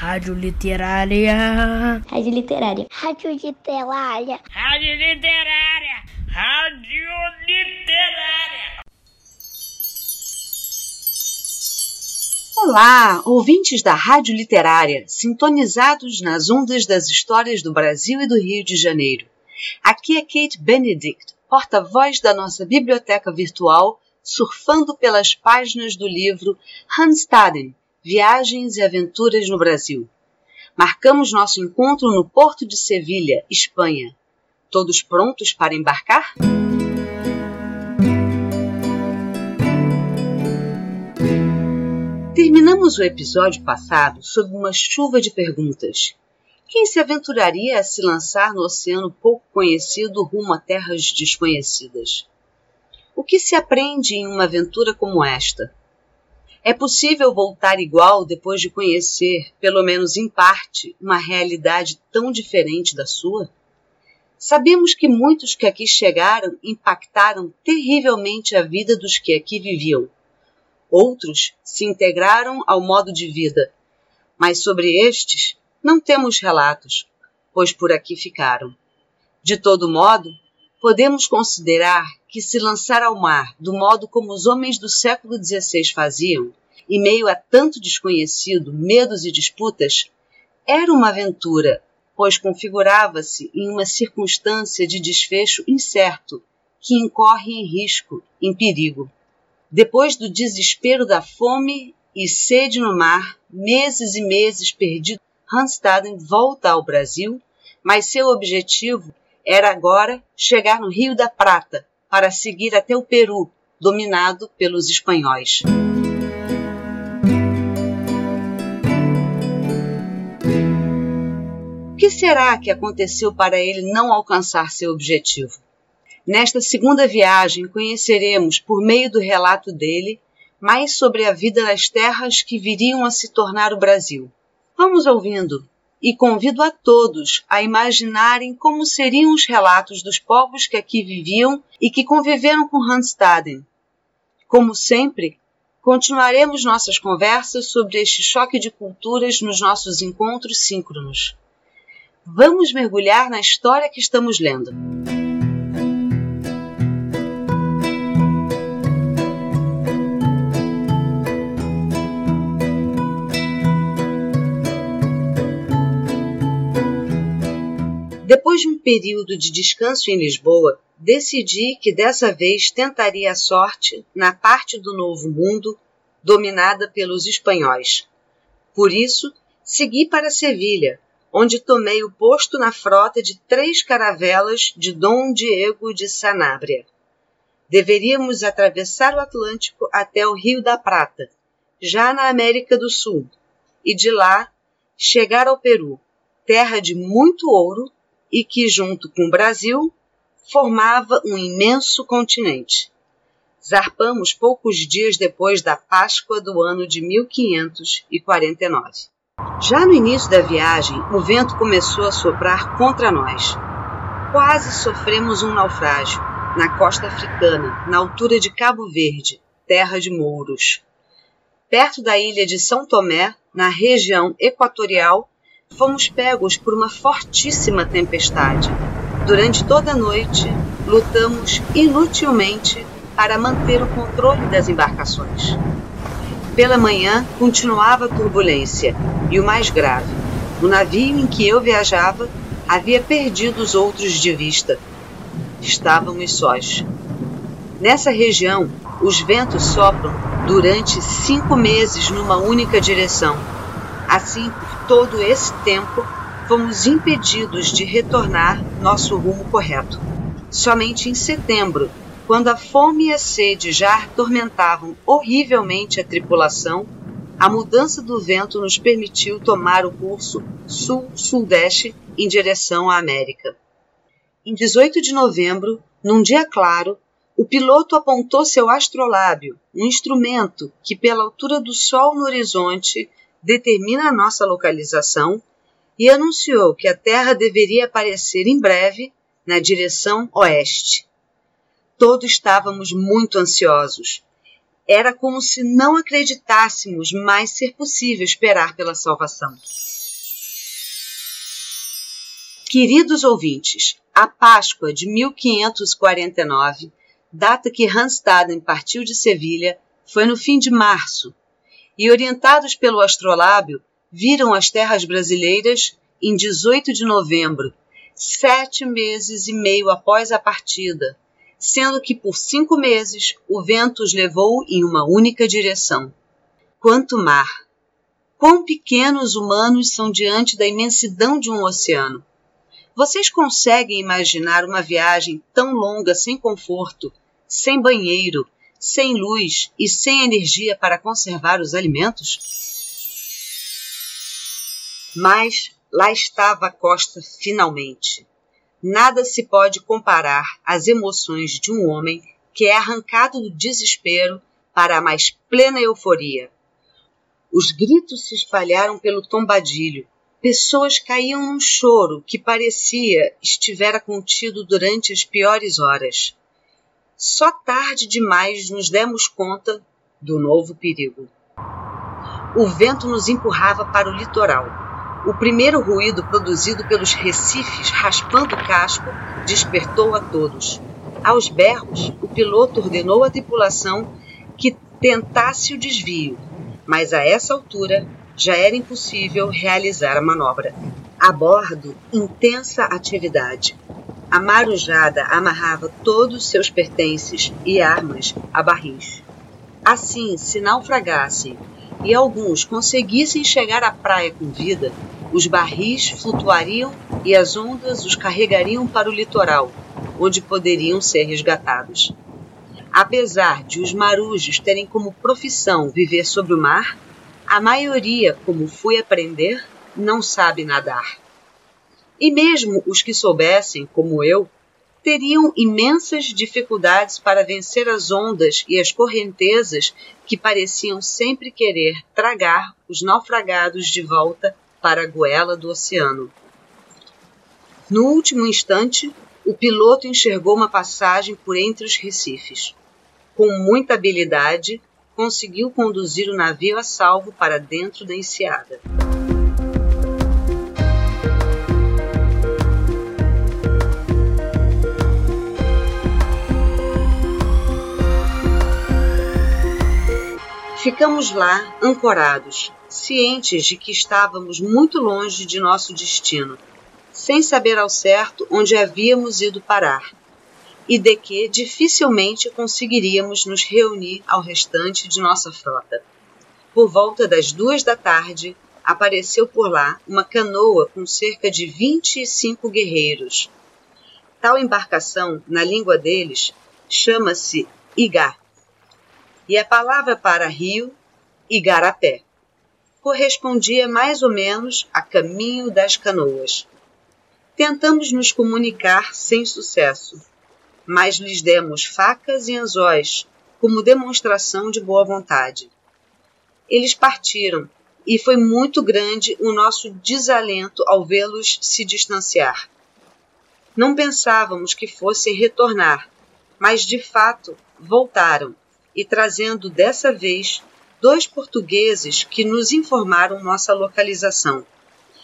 Rádio Literária. Rádio Literária. Rádio Literária. Rádio Literária. Rádio Literária. Olá, ouvintes da Rádio Literária, sintonizados nas ondas das histórias do Brasil e do Rio de Janeiro. Aqui é Kate Benedict, porta-voz da nossa biblioteca virtual, surfando pelas páginas do livro Hanstaden, Viagens e Aventuras no Brasil. Marcamos nosso encontro no Porto de Sevilha, Espanha. Todos prontos para embarcar? Terminamos o episódio passado sob uma chuva de perguntas. Quem se aventuraria a se lançar no oceano pouco conhecido rumo a terras desconhecidas? O que se aprende em uma aventura como esta? É possível voltar igual depois de conhecer, pelo menos em parte, uma realidade tão diferente da sua? Sabemos que muitos que aqui chegaram impactaram terrivelmente a vida dos que aqui viviam. Outros se integraram ao modo de vida, mas sobre estes não temos relatos, pois por aqui ficaram. De todo modo, podemos considerar que se lançar ao mar do modo como os homens do século XVI faziam, em meio a tanto desconhecido, medos e disputas, era uma aventura, pois configurava-se em uma circunstância de desfecho incerto, que incorre em risco, em perigo. Depois do desespero da fome e sede no mar, meses e meses perdidos, Hanstaden volta ao Brasil, mas seu objetivo era agora chegar no Rio da Prata para seguir até o Peru, dominado pelos espanhóis. O que será que aconteceu para ele não alcançar seu objetivo? Nesta segunda viagem, conheceremos, por meio do relato dele, mais sobre a vida das terras que viriam a se tornar o Brasil. Vamos ouvindo e convido a todos a imaginarem como seriam os relatos dos povos que aqui viviam e que conviveram com Hanstaden. Como sempre, continuaremos nossas conversas sobre este choque de culturas nos nossos encontros síncronos. Vamos mergulhar na história que estamos lendo. Depois de um período de descanso em Lisboa, decidi que dessa vez tentaria a sorte na parte do Novo Mundo dominada pelos espanhóis. Por isso, segui para Sevilha, onde tomei o posto na frota de três caravelas de Dom Diego de Sanabria. Deveríamos atravessar o Atlântico até o Rio da Prata, já na América do Sul, e de lá chegar ao Peru, terra de muito ouro e que, junto com o Brasil, formava um imenso continente. Zarpamos poucos dias depois da Páscoa do ano de 1549. Já no início da viagem, o vento começou a soprar contra nós. Quase sofremos um naufrágio na costa africana, na altura de Cabo Verde, terra de mouros. Perto da ilha de São Tomé, na região equatorial, fomos pegos por uma fortíssima tempestade. Durante toda a noite, lutamos inutilmente para manter o controle das embarcações. Pela manhã, continuava a turbulência, e o mais grave: o navio em que eu viajava havia perdido os outros de vista. Estávamos sós. Nessa região, os ventos sopram durante cinco meses numa única direção. Assim, todo esse tempo, fomos impedidos de retornar nosso rumo correto. Somente em setembro, quando a fome e a sede já atormentavam horrivelmente a tripulação, a mudança do vento nos permitiu tomar o curso sul-sudeste em direção à América. Em 18 de novembro, num dia claro, o piloto apontou seu astrolábio, um instrumento que, pela altura do Sol no horizonte, determina a nossa localização, e anunciou que a Terra deveria aparecer em breve na direção oeste. Todos estávamos muito ansiosos. Era como se não acreditássemos mais ser possível esperar pela salvação. Queridos ouvintes, a Páscoa de 1549, data que Hanstaden partiu de Sevilha, foi no fim de março, e orientados pelo astrolábio, viram as terras brasileiras em 18 de novembro, sete meses e meio após a partida, sendo que por cinco meses o vento os levou em uma única direção. Quanto mar! Quão pequenos humanos são diante da imensidão de um oceano! Vocês conseguem imaginar uma viagem tão longa sem conforto, sem banheiro, sem luz e sem energia para conservar os alimentos? Mas lá estava a costa finalmente. Nada se pode comparar às emoções de um homem que é arrancado do desespero para a mais plena euforia. Os gritos se espalharam pelo tombadilho. Pessoas caíam num choro que parecia estivera contido durante as piores horas. Só tarde demais nos demos conta do novo perigo. O vento nos empurrava para o litoral o primeiro ruído produzido pelos recifes raspando o casco despertou a todos. Aos berros, o piloto ordenou à tripulação que tentasse o desvio, mas a essa altura já era impossível realizar a manobra. A bordo, intensa atividade. A marujada amarrava todos seus pertences e armas a barris. Assim, se naufragassem e alguns conseguissem chegar à praia com vida, os barris flutuariam e as ondas os carregariam para o litoral, onde poderiam ser resgatados. Apesar de os marujos terem como profissão viver sobre o mar, a maioria, como fui aprender, não sabe nadar. E mesmo os que soubessem, como eu, teriam imensas dificuldades para vencer as ondas e as correntezas que pareciam sempre querer tragar os naufragados de volta para a goela do oceano. No último instante, o piloto enxergou uma passagem por entre os recifes. Com muita habilidade, conseguiu conduzir o navio a salvo para dentro da enseada. Ficamos lá, ancorados, cientes de que estávamos muito longe de nosso destino, sem saber ao certo onde havíamos ido parar, e de que dificilmente conseguiríamos nos reunir ao restante de nossa frota. Por volta das duas da tarde, apareceu por lá uma canoa com cerca de 25 guerreiros. Tal embarcação, na língua deles, chama-se Igá e a palavra para rio, igarapé, correspondia mais ou menos a caminho das canoas. Tentamos nos comunicar sem sucesso, mas lhes demos facas e anzóis como demonstração de boa vontade. Eles partiram e foi muito grande o nosso desalento ao vê-los se distanciar. Não pensávamos que fossem retornar, mas de fato voltaram e trazendo dessa vez dois portugueses que nos informaram nossa localização.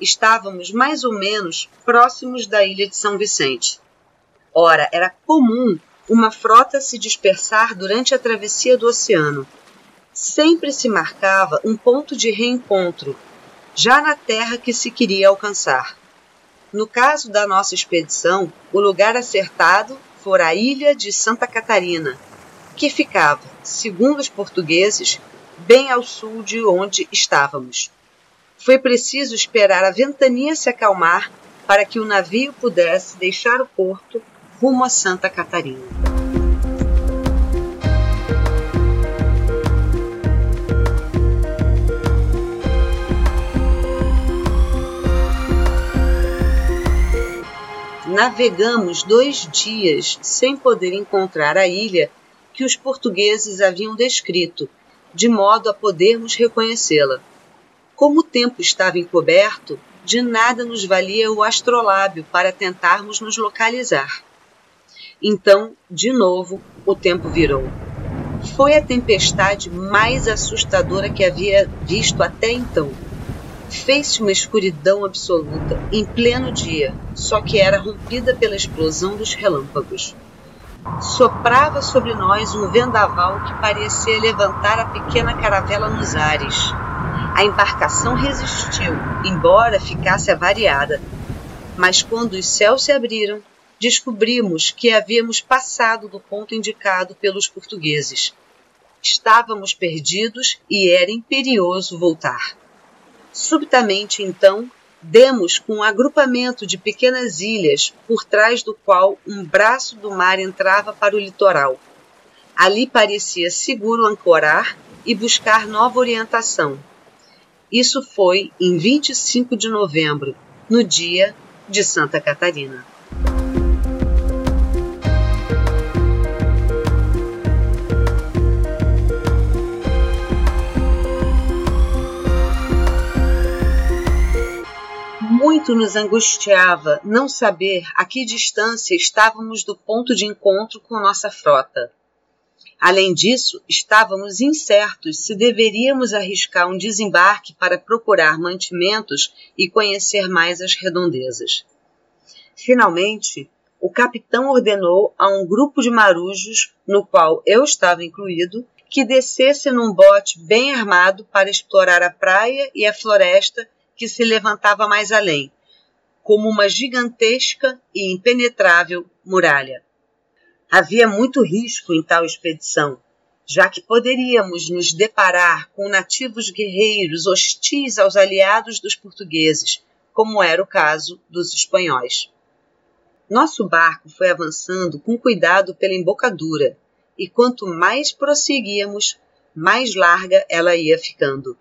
Estávamos mais ou menos próximos da ilha de São Vicente. Ora, era comum uma frota se dispersar durante a travessia do oceano. Sempre se marcava um ponto de reencontro, já na terra que se queria alcançar. No caso da nossa expedição, o lugar acertado fora a ilha de Santa Catarina, que ficava, segundo os portugueses, bem ao sul de onde estávamos. Foi preciso esperar a ventania se acalmar para que o navio pudesse deixar o porto rumo a Santa Catarina. Navegamos dois dias sem poder encontrar a ilha que os portugueses haviam descrito, de modo a podermos reconhecê-la. Como o tempo estava encoberto, de nada nos valia o astrolábio para tentarmos nos localizar. Então, de novo, o tempo virou. Foi a tempestade mais assustadora que havia visto até então. fez-se uma escuridão absoluta em pleno dia, só que era rompida pela explosão dos relâmpagos. Soprava sobre nós um vendaval que parecia levantar a pequena caravela nos ares. A embarcação resistiu, embora ficasse avariada. Mas quando os céus se abriram, descobrimos que havíamos passado do ponto indicado pelos portugueses. Estávamos perdidos e era imperioso voltar. Subitamente, então, demos com um agrupamento de pequenas ilhas por trás do qual um braço do mar entrava para o litoral. Ali parecia seguro ancorar e buscar nova orientação. Isso foi em 25 de novembro, no dia de Santa Catarina. Muito nos angustiava não saber a que distância estávamos do ponto de encontro com nossa frota. Além disso, estávamos incertos se deveríamos arriscar um desembarque para procurar mantimentos e conhecer mais as redondezas. Finalmente, o capitão ordenou a um grupo de marujos, no qual eu estava incluído, que descesse num bote bem armado para explorar a praia e a floresta que se levantava mais além, como uma gigantesca e impenetrável muralha. Havia muito risco em tal expedição, já que poderíamos nos deparar com nativos guerreiros hostis aos aliados dos portugueses, como era o caso dos espanhóis. Nosso barco foi avançando com cuidado pela embocadura, e quanto mais prosseguíamos, mais larga ela ia ficando.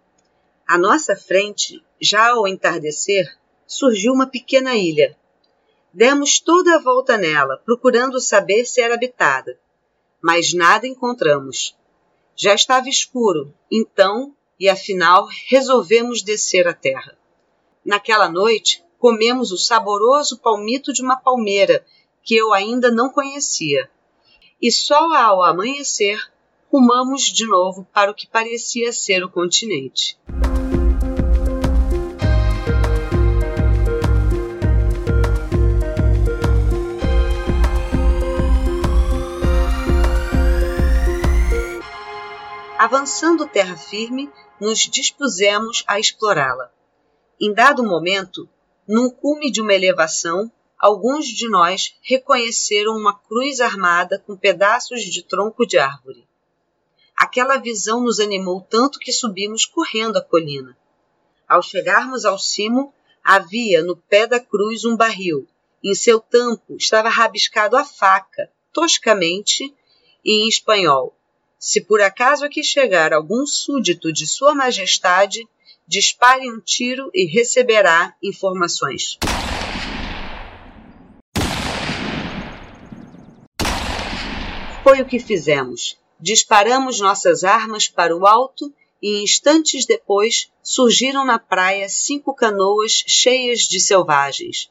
À nossa frente já ao entardecer, surgiu uma pequena ilha. Demos toda a volta nela, procurando saber se era habitada, mas nada encontramos. Já estava escuro, então, e afinal, resolvemos descer a terra. Naquela noite, comemos o saboroso palmito de uma palmeira que eu ainda não conhecia. E só ao amanhecer, rumamos de novo para o que parecia ser o continente. Avançando terra firme, nos dispusemos a explorá-la. Em dado momento, num cume de uma elevação, alguns de nós reconheceram uma cruz armada com pedaços de tronco de árvore. Aquela visão nos animou tanto que subimos correndo a colina. Ao chegarmos ao cimo, havia no pé da cruz um barril. Em seu tampo estava rabiscado a faca, toscamente, e em espanhol: se por acaso aqui chegar algum súdito de Sua Majestade, dispare um tiro e receberá informações. Foi o que fizemos. Disparamos nossas armas para o alto e instantes depois surgiram na praia cinco canoas cheias de selvagens.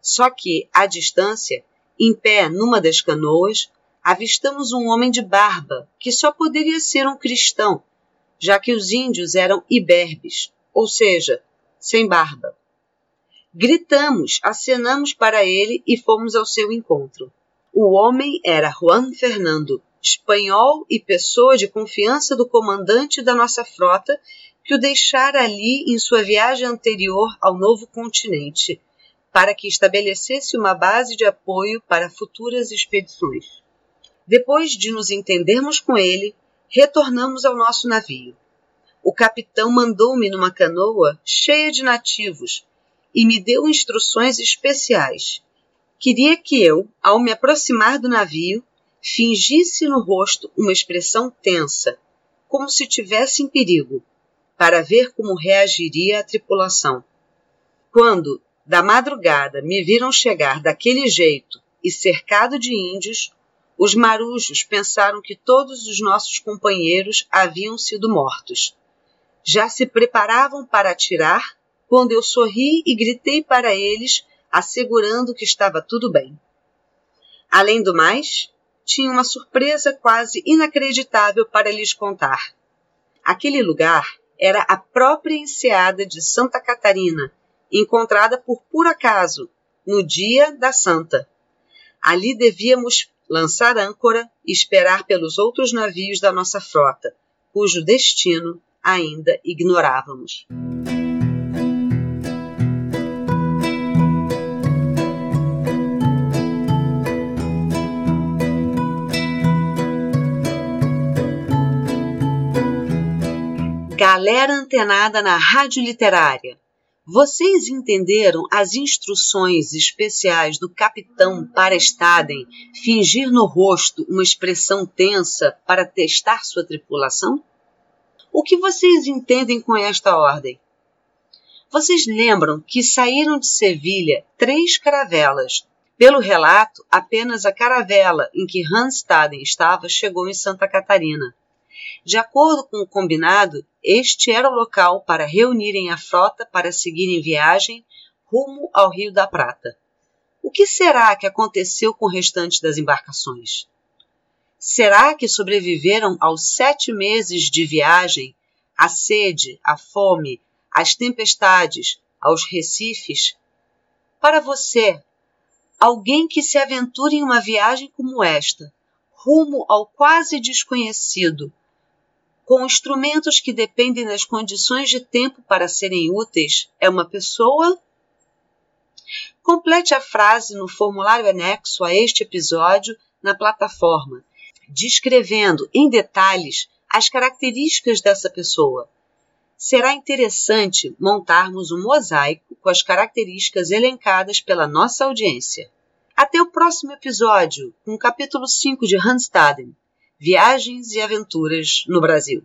Só que, à distância, em pé numa das canoas, avistamos um homem de barba, que só poderia ser um cristão, já que os índios eram iberbes, ou seja, sem barba. Gritamos, acenamos para ele e fomos ao seu encontro. O homem era Juan Fernando, espanhol e pessoa de confiança do comandante da nossa frota, que o deixara ali em sua viagem anterior ao novo continente, para que estabelecesse uma base de apoio para futuras expedições. Depois de nos entendermos com ele, retornamos ao nosso navio. O capitão mandou-me numa canoa cheia de nativos e me deu instruções especiais. Queria que eu, ao me aproximar do navio, fingisse no rosto uma expressão tensa, como se tivesse em perigo, para ver como reagiria a tripulação. Quando, da madrugada, me viram chegar daquele jeito e cercado de índios, os marujos pensaram que todos os nossos companheiros haviam sido mortos. Já se preparavam para atirar quando eu sorri e gritei para eles, assegurando que estava tudo bem. Além do mais, tinha uma surpresa quase inacreditável para lhes contar. Aquele lugar era a própria enseada de Santa Catarina, encontrada por puro acaso no dia da Santa. Ali devíamos lançar âncora e esperar pelos outros navios da nossa frota, cujo destino ainda ignorávamos. Galera antenada na rádio literária, vocês entenderam as instruções especiais do capitão para Staden fingir no rosto uma expressão tensa para testar sua tripulação? O que vocês entendem com esta ordem? Vocês lembram que saíram de Sevilha três caravelas. Pelo relato, apenas a caravela em que Hans Staden estava chegou em Santa Catarina. De acordo com o combinado, este era o local para reunirem a frota para seguir em viagem rumo ao Rio da Prata. O que será que aconteceu com o restante das embarcações? Será que sobreviveram aos sete meses de viagem, à sede, à fome, às tempestades, aos recifes? Para você, alguém que se aventure em uma viagem como esta, rumo ao quase desconhecido, com instrumentos que dependem das condições de tempo para serem úteis, é uma pessoa? Complete a frase no formulário anexo a este episódio na plataforma, descrevendo em detalhes as características dessa pessoa. Será interessante montarmos um mosaico com as características elencadas pela nossa audiência. Até o próximo episódio, com o capítulo 5 de Hanstaden. Viagens e Aventuras no Brasil.